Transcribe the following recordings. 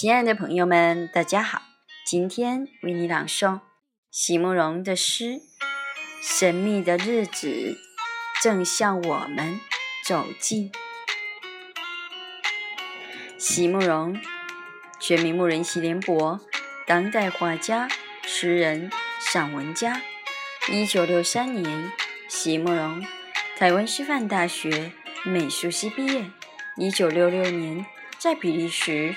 亲爱的朋友们，大家好！今天为你朗诵席慕容的诗《神秘的日子正向我们走近》。席慕容，全名慕人席联博，当代画家、诗人、散文家。一九六三年，席慕容台湾师范大学美术系毕业。一九六六年，在比利时。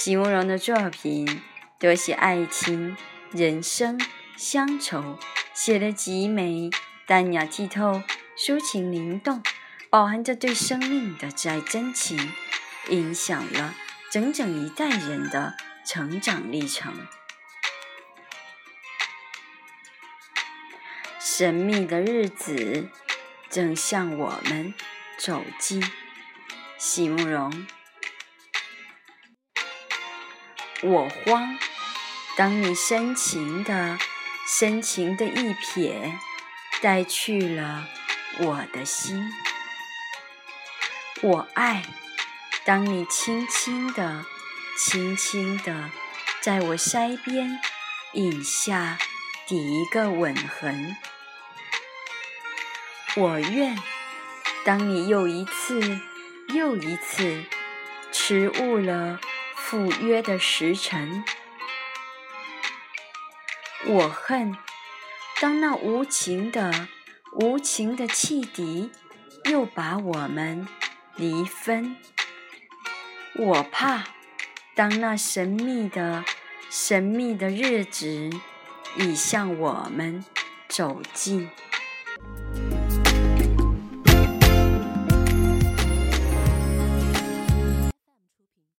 席慕容的作品多写爱情、人生、乡愁，写得极美、淡雅剔透、抒情灵动，饱含着对生命的挚爱真情，影响了整整一代人的成长历程。神秘的日子正向我们走近，席慕容。我慌，当你深情的、深情的一瞥，带去了我的心。我爱，当你轻轻的、轻轻的，在我腮边印下第一个吻痕。我愿，当你又一次、又一次，迟误了。赴约的时辰，我恨当那无情的、无情的汽笛又把我们离分。我怕当那神秘的、神秘的日子已向我们走近。